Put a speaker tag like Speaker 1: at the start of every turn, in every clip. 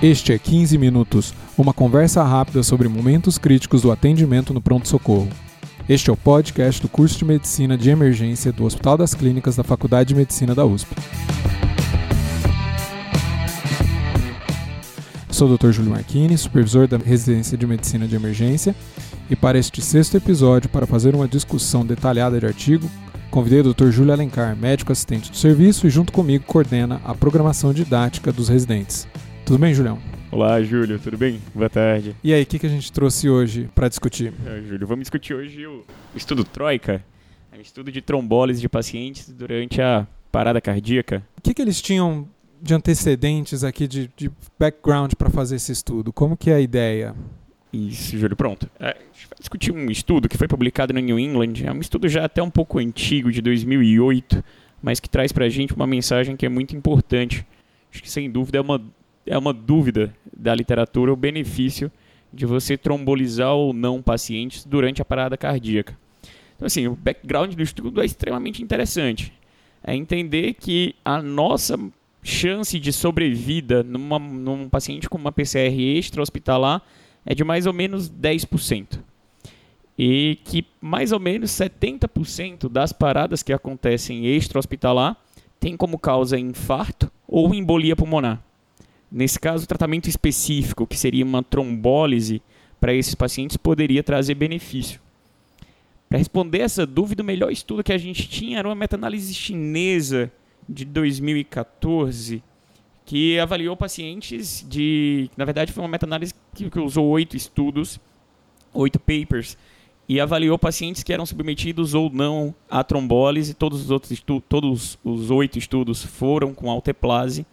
Speaker 1: Este é 15 Minutos, uma conversa rápida sobre momentos críticos do atendimento no pronto-socorro. Este é o podcast do curso de Medicina de Emergência do Hospital das Clínicas da Faculdade de Medicina da USP. Sou o Dr. Júlio Marchini, supervisor da Residência de Medicina de Emergência, e para este sexto episódio, para fazer uma discussão detalhada de artigo, convidei o Dr. Júlio Alencar, médico assistente do serviço, e junto comigo coordena a programação didática dos residentes. Tudo bem, Julião?
Speaker 2: Olá, Júlio, tudo bem? Boa tarde.
Speaker 1: E aí, o que, que a gente trouxe hoje para discutir?
Speaker 2: É, Júlio, vamos discutir hoje o estudo Troika, é um estudo de trombólise de pacientes durante a parada cardíaca.
Speaker 1: O que, que eles tinham de antecedentes aqui, de, de background para fazer esse estudo? Como que é a ideia?
Speaker 2: Isso, Júlio, pronto. É, a gente vai discutir um estudo que foi publicado no New England, é um estudo já até um pouco antigo, de 2008, mas que traz para a gente uma mensagem que é muito importante. Acho que, sem dúvida, é uma é uma dúvida da literatura o benefício de você trombolizar ou não pacientes durante a parada cardíaca. Então, assim, o background do estudo é extremamente interessante. É entender que a nossa chance de sobrevida numa, num paciente com uma PCR extra-hospitalar é de mais ou menos 10%. E que mais ou menos 70% das paradas que acontecem extra-hospitalar tem como causa infarto ou embolia pulmonar. Nesse caso, o tratamento específico, que seria uma trombólise para esses pacientes, poderia trazer benefício. Para responder essa dúvida, o melhor estudo que a gente tinha era uma meta-análise chinesa de 2014, que avaliou pacientes de. Na verdade, foi uma meta-análise que, que usou oito estudos, oito papers, e avaliou pacientes que eram submetidos ou não à trombólise. Todos os outros todos os oito estudos foram com alteplase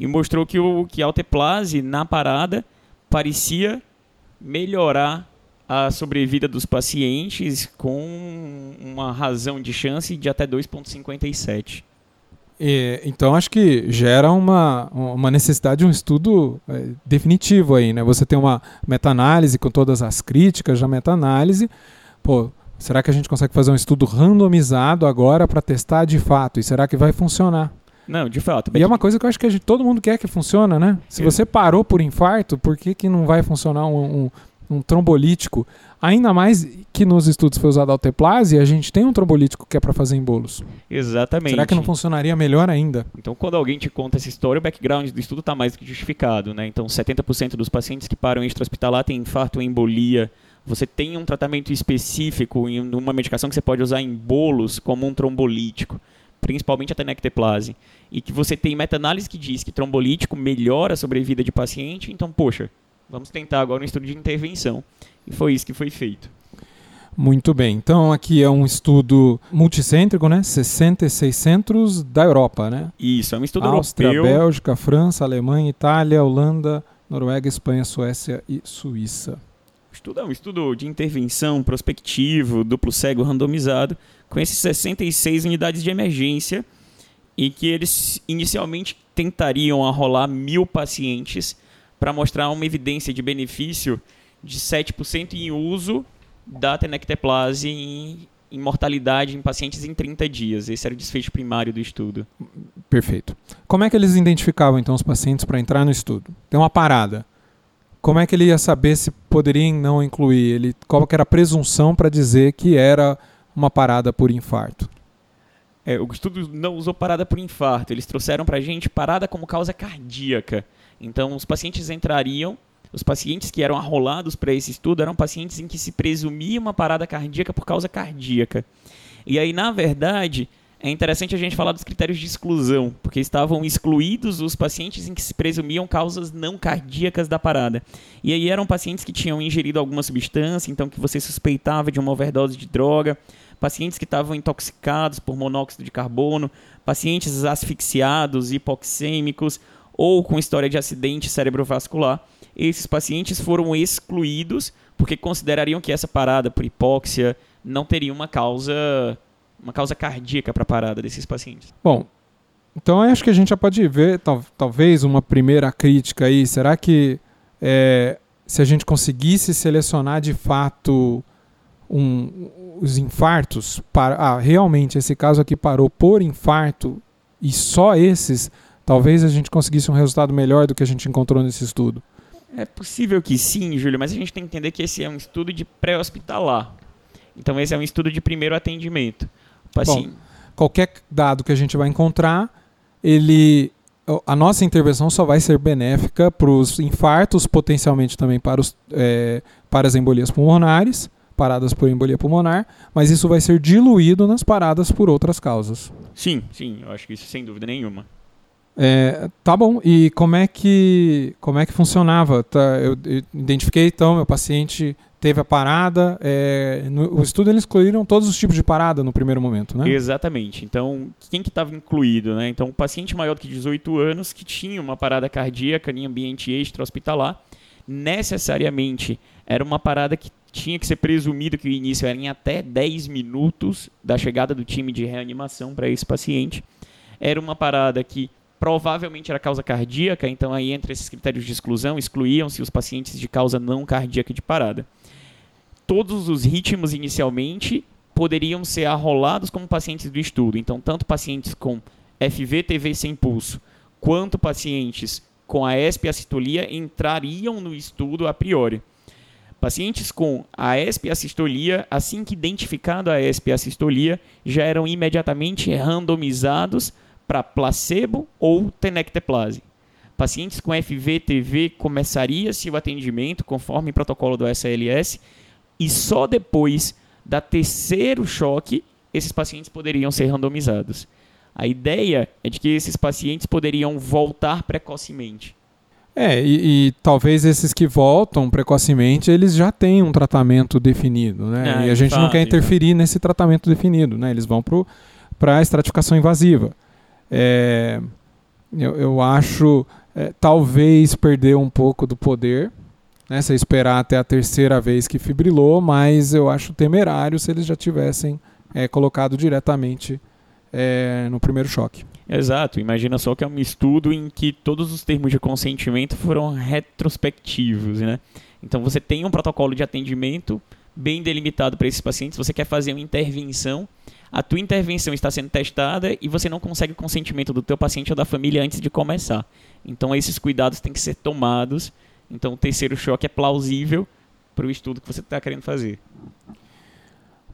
Speaker 2: e mostrou que, o, que alteplase na parada parecia melhorar a sobrevida dos pacientes com uma razão de chance de até 2,57.
Speaker 1: então acho que gera uma, uma necessidade de um estudo é, definitivo aí, né? Você tem uma meta-análise com todas as críticas da meta-análise. Pô, será que a gente consegue fazer um estudo randomizado agora para testar de fato? E será que vai funcionar?
Speaker 2: Não, de fato.
Speaker 1: E é uma coisa que eu acho que gente, todo mundo quer que funcione, né? Se você parou por infarto, por que, que não vai funcionar um, um, um trombolítico? Ainda mais que nos estudos foi usado alteplase, a gente tem um trombolítico que é para fazer em bolos.
Speaker 2: Exatamente.
Speaker 1: Será que não funcionaria melhor ainda?
Speaker 2: Então, quando alguém te conta essa história, o background do estudo está mais do que justificado, né? Então, 70% dos pacientes que param extra-hospitalar têm infarto ou embolia. Você tem um tratamento específico em uma medicação que você pode usar em bolos como um trombolítico principalmente a tenecteplase, e que você tem meta-análise que diz que trombolítico melhora a sobrevida de paciente, então, poxa, vamos tentar agora um estudo de intervenção. E foi isso que foi feito.
Speaker 1: Muito bem. Então aqui é um estudo multicêntrico, né? 66 centros da Europa, né?
Speaker 2: Isso, é um estudo
Speaker 1: Áustria,
Speaker 2: europeu.
Speaker 1: Bélgica, França, Alemanha, Itália, Holanda, Noruega, Espanha, Suécia e Suíça.
Speaker 2: Estudo é um estudo de intervenção prospectivo, duplo cego randomizado, com esses 66 unidades de emergência e que eles inicialmente tentariam arrolar mil pacientes para mostrar uma evidência de benefício de 7% em uso da tenecteplase em, em mortalidade em pacientes em 30 dias. Esse era o desfecho primário do estudo.
Speaker 1: Perfeito. Como é que eles identificavam então os pacientes para entrar no estudo? Tem uma parada. Como é que ele ia saber se poderia não incluir? Ele, qual que era a presunção para dizer que era uma parada por infarto?
Speaker 2: É, o estudo não usou parada por infarto, eles trouxeram para a gente parada como causa cardíaca. Então, os pacientes entrariam, os pacientes que eram arrolados para esse estudo eram pacientes em que se presumia uma parada cardíaca por causa cardíaca. E aí, na verdade, é interessante a gente falar dos critérios de exclusão, porque estavam excluídos os pacientes em que se presumiam causas não cardíacas da parada. E aí eram pacientes que tinham ingerido alguma substância, então que você suspeitava de uma overdose de droga, pacientes que estavam intoxicados por monóxido de carbono, pacientes asfixiados, hipoxêmicos ou com história de acidente cerebrovascular. Esses pacientes foram excluídos porque considerariam que essa parada por hipóxia não teria uma causa uma causa cardíaca para a parada desses pacientes.
Speaker 1: Bom, então acho que a gente já pode ver tal, talvez uma primeira crítica aí. Será que é, se a gente conseguisse selecionar de fato um, os infartos, para, ah, realmente esse caso aqui parou por infarto e só esses talvez a gente conseguisse um resultado melhor do que a gente encontrou nesse estudo?
Speaker 2: É possível que sim, Júlio, mas a gente tem que entender que esse é um estudo de pré-hospitalar. Então, esse é um estudo de primeiro atendimento.
Speaker 1: Bom, qualquer dado que a gente vai encontrar, ele a nossa intervenção só vai ser benéfica para os infartos, potencialmente também para, os, é, para as embolias pulmonares, paradas por embolia pulmonar, mas isso vai ser diluído nas paradas por outras causas.
Speaker 2: Sim, sim, eu acho que isso sem dúvida nenhuma.
Speaker 1: É, tá bom. E como é que como é que funcionava? Tá, eu, eu identifiquei então meu paciente teve a parada. É, no o estudo eles excluíram todos os tipos de parada no primeiro momento, né?
Speaker 2: Exatamente. Então quem que estava incluído, né? Então o paciente maior do que 18 anos que tinha uma parada cardíaca em ambiente extra-hospitalar, necessariamente era uma parada que tinha que ser presumido que o início era em até 10 minutos da chegada do time de reanimação para esse paciente. Era uma parada que provavelmente era causa cardíaca, então aí entre esses critérios de exclusão excluíam-se os pacientes de causa não cardíaca de parada. Todos os ritmos inicialmente poderiam ser arrolados como pacientes do estudo, então tanto pacientes com FVTV sem pulso, quanto pacientes com a ESP assistolia entrariam no estudo a priori. Pacientes com a ESP assistolia, assim que identificado a ESP assistolia, já eram imediatamente randomizados para placebo ou tenecteplase. Pacientes com FVTV começaria-se o atendimento conforme o protocolo do SLS e só depois da terceiro choque esses pacientes poderiam ser randomizados. A ideia é de que esses pacientes poderiam voltar precocemente.
Speaker 1: É, e, e, talvez esses que voltam precocemente, eles já têm um tratamento definido, né? Ah, e a gente fato, não quer interferir nesse tratamento definido, né? Eles vão para a estratificação invasiva. É, eu, eu acho é, talvez perder um pouco do poder, né, se esperar até a terceira vez que fibrilou, mas eu acho temerário se eles já tivessem é, colocado diretamente é, no primeiro choque.
Speaker 2: Exato, imagina só que é um estudo em que todos os termos de consentimento foram retrospectivos, né? Então você tem um protocolo de atendimento bem delimitado para esses pacientes, você quer fazer uma intervenção a tua intervenção está sendo testada e você não consegue o consentimento do teu paciente ou da família antes de começar. Então esses cuidados têm que ser tomados. Então o terceiro choque é plausível para o estudo que você está querendo fazer.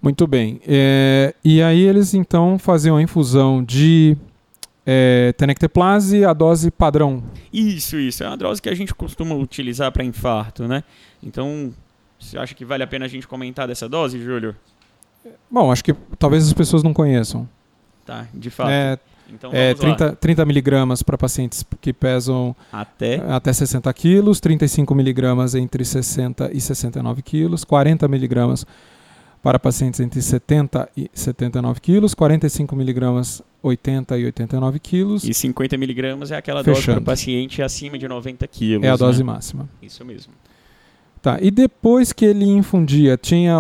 Speaker 1: Muito bem. É, e aí eles então faziam a infusão de é, tenecteplase, a dose padrão.
Speaker 2: Isso, isso. É uma dose que a gente costuma utilizar para infarto, né? Então, você acha que vale a pena a gente comentar dessa dose, Júlio?
Speaker 1: Bom, acho que talvez as pessoas não conheçam.
Speaker 2: Tá, de fato.
Speaker 1: É, então, é 30, 30 miligramas para pacientes que pesam
Speaker 2: até,
Speaker 1: até 60 quilos, 35 miligramas entre 60 e 69 quilos, 40 miligramas para pacientes entre 70 e 79 quilos, 45 miligramas 80 e 89 quilos.
Speaker 2: E 50 miligramas é aquela Fechando. dose para paciente acima de 90 quilos.
Speaker 1: É a dose né? máxima.
Speaker 2: Isso mesmo.
Speaker 1: Tá, e depois que ele infundia, tinha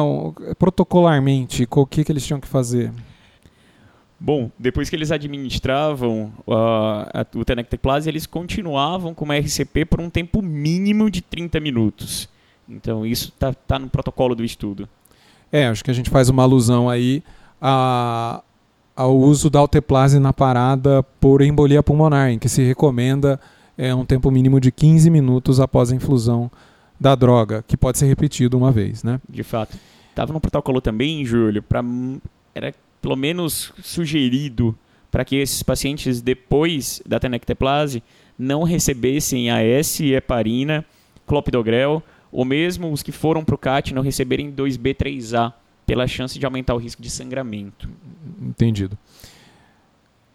Speaker 1: protocolarmente, o que, que eles tinham que fazer?
Speaker 2: Bom, depois que eles administravam uh, a, o Tenecteplase, eles continuavam com uma RCP por um tempo mínimo de 30 minutos. Então isso está tá no protocolo do estudo.
Speaker 1: É, acho que a gente faz uma alusão aí a, ao uso da alteplase na parada por embolia pulmonar, em que se recomenda é, um tempo mínimo de 15 minutos após a infusão da droga, que pode ser repetido uma vez, né?
Speaker 2: De fato. Estava no protocolo também, Júlio, para era pelo menos sugerido para que esses pacientes depois da tenecteplase não recebessem AS, heparina, clopidogrel, ou mesmo os que foram para o CAT não receberem 2B3A, pela chance de aumentar o risco de sangramento.
Speaker 1: Entendido.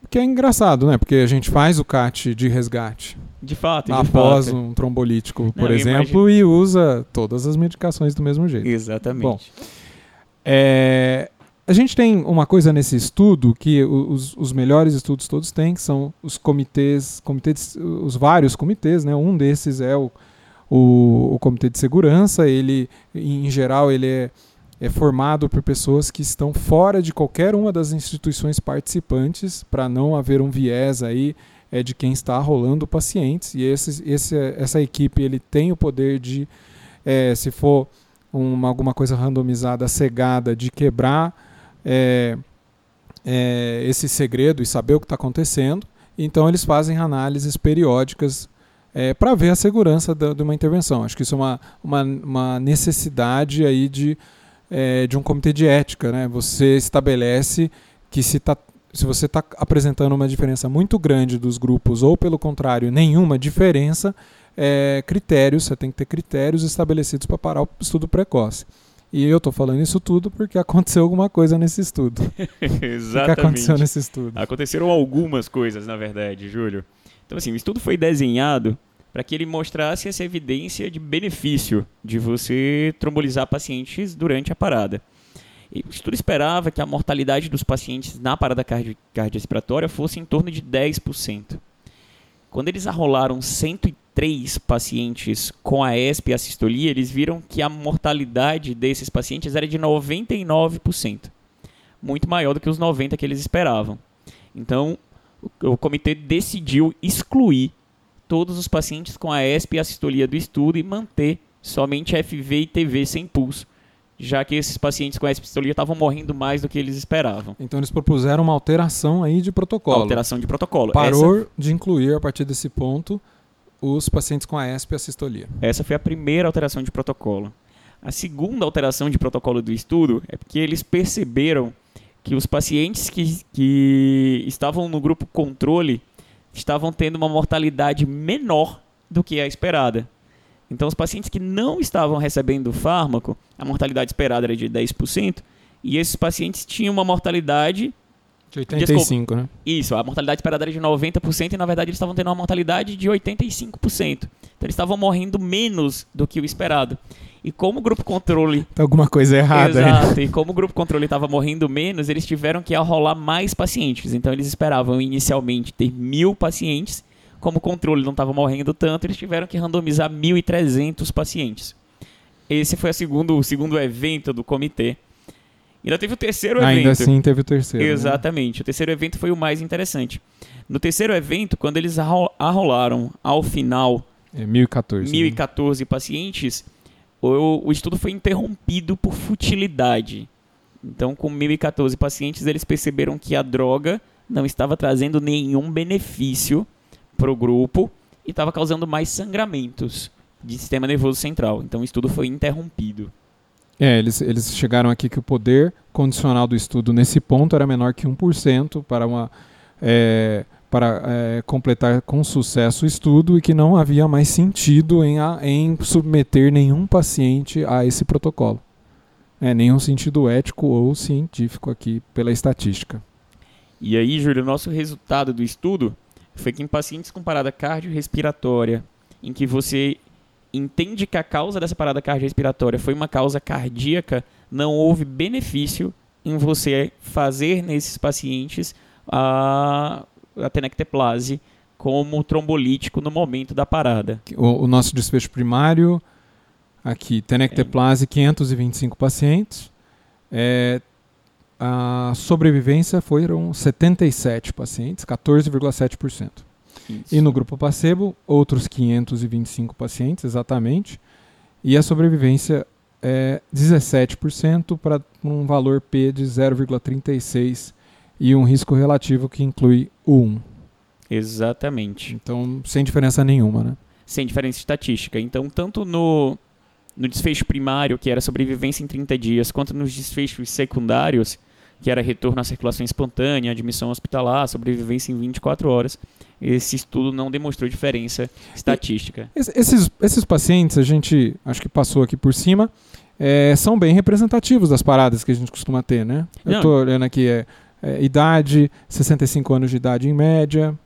Speaker 1: Que é engraçado, né? Porque a gente faz o CAT de resgate.
Speaker 2: De fato, de
Speaker 1: após
Speaker 2: fato.
Speaker 1: um trombolítico, por Não, exemplo, e usa todas as medicações do mesmo jeito.
Speaker 2: Exatamente.
Speaker 1: Bom, é, a gente tem uma coisa nesse estudo que os, os, melhores estudos todos têm, que são os comitês, comitês, os vários comitês, né? Um desses é o, o, o comitê de segurança. Ele, em geral, ele é, é formado por pessoas que estão fora de qualquer uma das instituições participantes, para não haver um viés aí é de quem está rolando pacientes e esse, esse, essa equipe ele tem o poder de, é, se for uma, alguma coisa randomizada, cegada, de quebrar é, é, esse segredo e saber o que está acontecendo. Então eles fazem análises periódicas é, para ver a segurança da, de uma intervenção. Acho que isso é uma, uma, uma necessidade aí de, é, de um comitê de ética. Né? Você estabelece que se, tá, se você está apresentando uma diferença muito grande dos grupos, ou pelo contrário, nenhuma diferença, é, critérios, você tem que ter critérios estabelecidos para parar o estudo precoce. E eu estou falando isso tudo porque aconteceu alguma coisa nesse estudo.
Speaker 2: Exatamente.
Speaker 1: O que aconteceu nesse estudo?
Speaker 2: Aconteceram algumas coisas, na verdade, Júlio. Então, assim, o estudo foi desenhado para que ele mostrasse essa evidência de benefício de você trombolizar pacientes durante a parada. E o estudo esperava que a mortalidade dos pacientes na parada cardi cardiorrespiratória fosse em torno de 10%. Quando eles arrolaram 103 pacientes com a ESP e a sistolia, eles viram que a mortalidade desses pacientes era de 99%, muito maior do que os 90 que eles esperavam. Então, o, o comitê decidiu excluir todos os pacientes com a ESP e a sistolia do estudo e manter somente FV e TV sem pulso, já que esses pacientes com ESP e sistolia estavam morrendo mais do que eles esperavam.
Speaker 1: Então eles propuseram uma alteração aí de protocolo.
Speaker 2: Alteração de protocolo.
Speaker 1: Parou
Speaker 2: Essa,
Speaker 1: de incluir a partir desse ponto os pacientes com a ESP e a sistolia.
Speaker 2: essa foi a primeira alteração de protocolo. A segunda alteração de protocolo do estudo é porque eles perceberam que os pacientes que, que estavam no grupo controle estavam tendo uma mortalidade menor do que a esperada. Então, os pacientes que não estavam recebendo o fármaco, a mortalidade esperada era de 10%, e esses pacientes tinham uma mortalidade.
Speaker 1: De 85, né?
Speaker 2: Isso, a mortalidade esperada era de 90%, e na verdade eles estavam tendo uma mortalidade de 85%. Então, eles estavam morrendo menos do que o esperado. E como o grupo controle
Speaker 1: Tem alguma coisa errada.
Speaker 2: Exato. E como o grupo controle estava morrendo menos, eles tiveram que arrolar mais pacientes. Então eles esperavam inicialmente ter mil pacientes. Como o controle não estava morrendo tanto, eles tiveram que randomizar 1.300 pacientes. Esse foi a segundo, o segundo evento do comitê. Ainda teve o terceiro
Speaker 1: Ainda
Speaker 2: evento.
Speaker 1: assim teve o terceiro. né?
Speaker 2: Exatamente. O terceiro evento foi o mais interessante. No terceiro evento, quando eles arro- arrolaram ao final
Speaker 1: É 1014. né?
Speaker 2: 1.014 pacientes, o, o estudo foi interrompido por futilidade. Então, com 1.014 pacientes, eles perceberam que a droga não estava trazendo nenhum benefício para o grupo e estava causando mais sangramentos de sistema nervoso central. Então, o estudo foi interrompido.
Speaker 1: É, eles, eles chegaram aqui que o poder condicional do estudo nesse ponto era menor que 1% para, uma, é, para é, completar com sucesso o estudo e que não havia mais sentido em, em submeter nenhum paciente a esse protocolo. É, nenhum sentido ético ou científico aqui pela estatística.
Speaker 2: E aí, Júlio, o nosso resultado do estudo foi que em pacientes com parada cardiorrespiratória, em que você entende que a causa dessa parada cardiorrespiratória foi uma causa cardíaca, não houve benefício em você fazer nesses pacientes a, a tenecteplase como trombolítico no momento da parada.
Speaker 1: O, o nosso desfecho primário, aqui, tenecteplase, 525 pacientes. É, a sobrevivência foram 77 pacientes, 14,7%.
Speaker 2: Isso.
Speaker 1: E no grupo placebo, outros 525 pacientes, exatamente. E a sobrevivência é 17% para um valor P de 0,36 e um risco relativo que inclui o 1.
Speaker 2: Exatamente.
Speaker 1: Então, sem diferença nenhuma, né?
Speaker 2: sem diferença estatística. Então, tanto no, no desfecho primário, que era sobrevivência em 30 dias, quanto nos desfechos secundários, que era retorno à circulação espontânea, admissão hospitalar, sobrevivência em 24 horas, esse estudo não demonstrou diferença estatística.
Speaker 1: Es- Esses, esses pacientes, a gente acho que passou aqui por cima, é, são bem representativos das paradas que a gente costuma ter, né? Eu estou olhando aqui, é, é, idade, 65 anos de idade em média,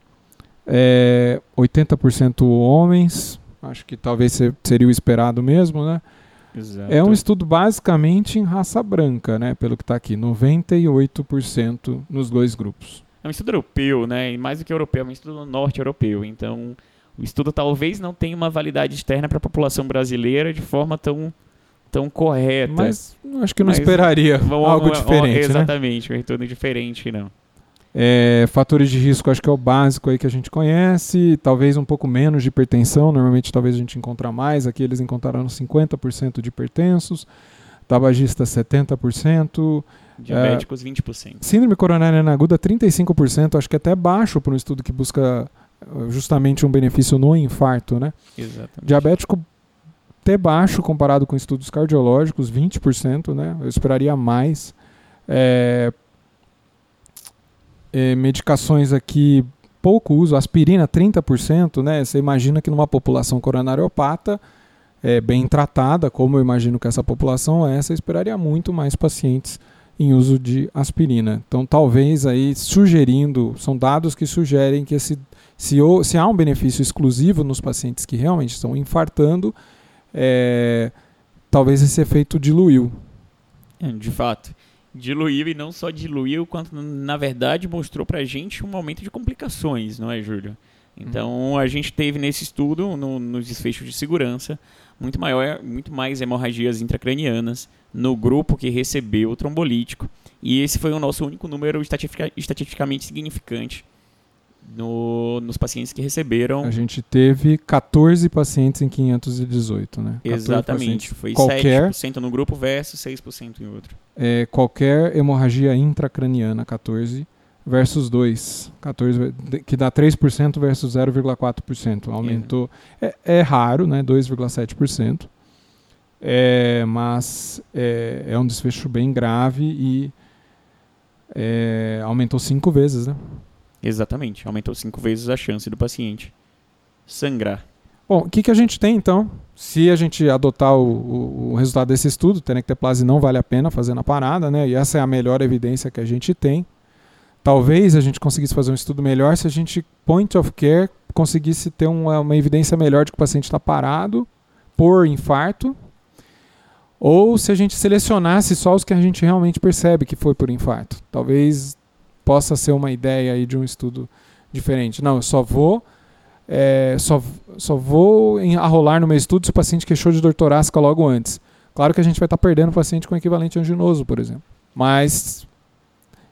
Speaker 1: é, 80% homens, acho que talvez se- seria o esperado mesmo, né?
Speaker 2: Exato.
Speaker 1: É um estudo basicamente em raça branca, né? Pelo que está aqui, 98% nos dois grupos.
Speaker 2: É um estudo europeu, né? E mais do que europeu, é um estudo norte-europeu. Então, o estudo talvez não tenha uma validade externa para a população brasileira de forma tão, tão correta.
Speaker 1: Mas acho que não
Speaker 2: Mas
Speaker 1: esperaria
Speaker 2: Vamos-
Speaker 1: algo
Speaker 2: vamos-
Speaker 1: diferente, né?
Speaker 2: Exatamente, um retorno diferente, não.
Speaker 1: É, fatores de risco, acho que é o básico aí que a gente conhece. Talvez um pouco menos de hipertensão. Normalmente, talvez a gente encontra mais. Aqui eles encontraram 50% de hipertensos. Tabagista, 70%.
Speaker 2: Diabéticos, 20%.
Speaker 1: Síndrome coronariana aguda, 35%, acho que é até baixo para um estudo que busca uh, justamente um benefício no infarto, né?
Speaker 2: Exatamente.
Speaker 1: Diabético até baixo comparado com estudos cardiológicos, 20%, né? Eu esperaria mais. É, é, medicações aqui, pouco uso, aspirina 30%, né? Você imagina que numa população coronariopata é, bem tratada, como eu imagino que essa população é, você esperaria muito mais pacientes em uso de aspirina. Então, talvez aí sugerindo, são dados que sugerem que esse, se, se há um benefício exclusivo nos pacientes que realmente estão infartando, é, talvez esse efeito diluiu.
Speaker 2: É, de fato diluiu e não só diluiu, quanto na verdade mostrou pra gente um aumento de complicações, não é, Júlio? Então uhum. a gente teve nesse estudo, no, nos desfechos de segurança, muito, maior, muito mais hemorragias intracranianas no grupo que recebeu o trombolítico. E esse foi o nosso único número estatistica, estatisticamente significante no, nos pacientes que receberam.
Speaker 1: A gente teve 14 pacientes em 518, né?
Speaker 2: Exatamente. Foi qualquer, 7% no grupo versus 6% em outro.
Speaker 1: É, qualquer hemorragia intracraniana, 14 versus 2, 14, que dá 3% versus 0,4%. Aumentou. É, é, raro, né? 2,7%. É, mas é, é um desfecho bem grave e é, aumentou cinco vezes, né?
Speaker 2: Exatamente, aumentou cinco vezes a chance do paciente sangrar.
Speaker 1: Bom, o que, que a gente tem então? Se a gente adotar o, o, o resultado desse estudo, tenecteplase não vale a pena fazer na parada, né? E essa é a melhor evidência que a gente tem. Talvez a gente conseguisse fazer um estudo melhor se a gente, point of care, conseguisse ter uma, uma evidência melhor de que o paciente está parado por infarto, ou se a gente selecionasse só os que a gente realmente percebe que foi por infarto. Talvez possa ser uma ideia aí de um estudo diferente. Não, eu só vou é, só, só vou arrolar no meu estudo se o paciente queixou de dor torácica logo antes. Claro que a gente vai estar tá perdendo o paciente com equivalente anginoso, por exemplo. Mas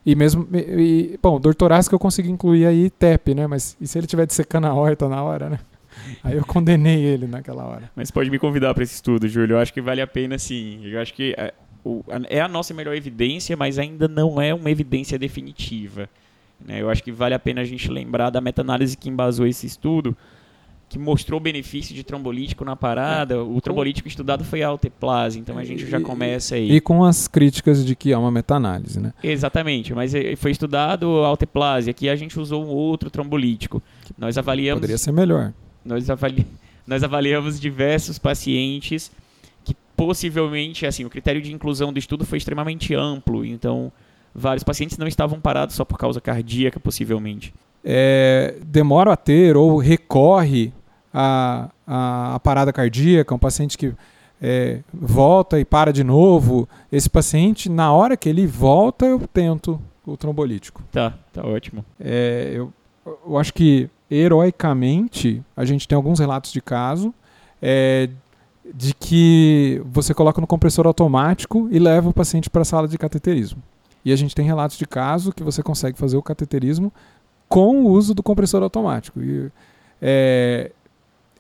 Speaker 1: e mesmo e, bom, dor torácica eu consegui incluir aí TEP, né? Mas e se ele tiver dissecando a horta na hora, né? Aí eu condenei ele naquela hora.
Speaker 2: Mas pode me convidar para esse estudo, Júlio. Eu acho que vale a pena sim. Eu acho que é, o, é a nossa melhor evidência, mas ainda não é uma evidência definitiva. Né? Eu acho que vale a pena a gente lembrar da meta-análise que embasou esse estudo, que mostrou o benefício de trombolítico na parada. É. O trombolítico estudado foi a alteplase, então a gente já começa aí.
Speaker 1: E com as críticas de que há uma meta-análise, né?
Speaker 2: Exatamente, mas eh, foi estudado a alteplase. Aqui a gente usou um outro trombolítico. Nós avaliamos.
Speaker 1: Poderia ser melhor.
Speaker 2: Nós, avali... nós avaliamos diversos pacientes possivelmente, assim, o critério de inclusão do estudo foi extremamente amplo, então vários pacientes não estavam parados só por causa cardíaca, possivelmente.
Speaker 1: É, demora a ter ou recorre a, a, a parada cardíaca, um paciente que é, volta e para de novo. Esse paciente, na hora que ele volta, eu tento o trombolítico.
Speaker 2: Tá, tá ótimo.
Speaker 1: É, eu, eu acho que heroicamente a gente tem alguns relatos de caso é, de que você coloca no compressor automático e leva o paciente para a sala de cateterismo. E a gente tem relatos de caso que você consegue fazer o cateterismo com o uso do compressor automático. E, é,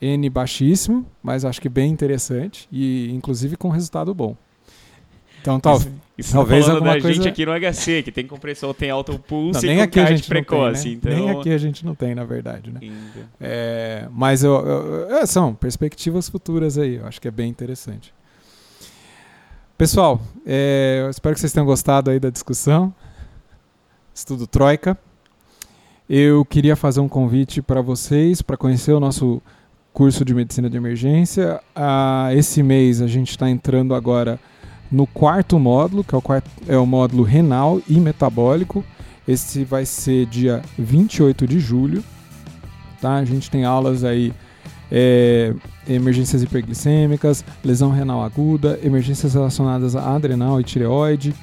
Speaker 1: N baixíssimo, mas acho que bem interessante e inclusive com resultado bom. Então tal, isso,
Speaker 2: isso tá talvez tá alguma da coisa... gente aqui no HC, que tem compressor, tem alto pulso não,
Speaker 1: nem aqui a gente
Speaker 2: precoce.
Speaker 1: Tem, né?
Speaker 2: então...
Speaker 1: Nem aqui a gente não tem, na verdade. Né? É, mas eu, eu, é, são perspectivas futuras aí, eu acho que é bem interessante. Pessoal, é, espero que vocês tenham gostado aí da discussão. Estudo Troika. Eu queria fazer um convite para vocês para conhecer o nosso curso de medicina de emergência. Ah, esse mês a gente está entrando agora no quarto módulo, que é o, quarto, é o módulo renal e metabólico. Esse vai ser dia 28 de julho. Tá? A gente tem aulas aí, é, emergências hiperglicêmicas, lesão renal aguda, emergências relacionadas a adrenal e tireoide,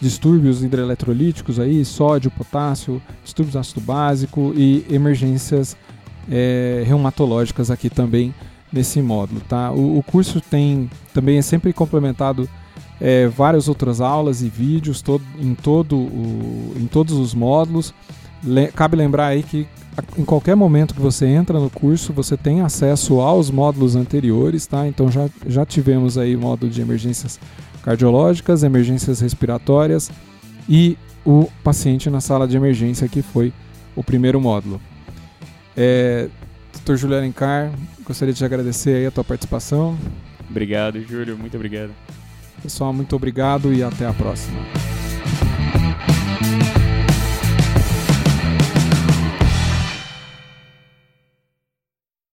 Speaker 1: distúrbios hidroeletrolíticos aí, sódio, potássio, distúrbios ácido básico e emergências é, reumatológicas aqui também nesse módulo, tá? O, o curso tem também é sempre complementado é, várias outras aulas e vídeos todo, em, todo o, em todos os módulos. Le, cabe lembrar aí que em qualquer momento que você entra no curso, você tem acesso aos módulos anteriores, tá? Então já, já tivemos aí o módulo de emergências cardiológicas, emergências respiratórias, e o paciente na sala de emergência, que foi o primeiro módulo. É, Dr. Júlio Alencar, gostaria de agradecer aí a tua participação.
Speaker 2: Obrigado, Júlio. Muito obrigado.
Speaker 1: Pessoal, muito obrigado e até a próxima.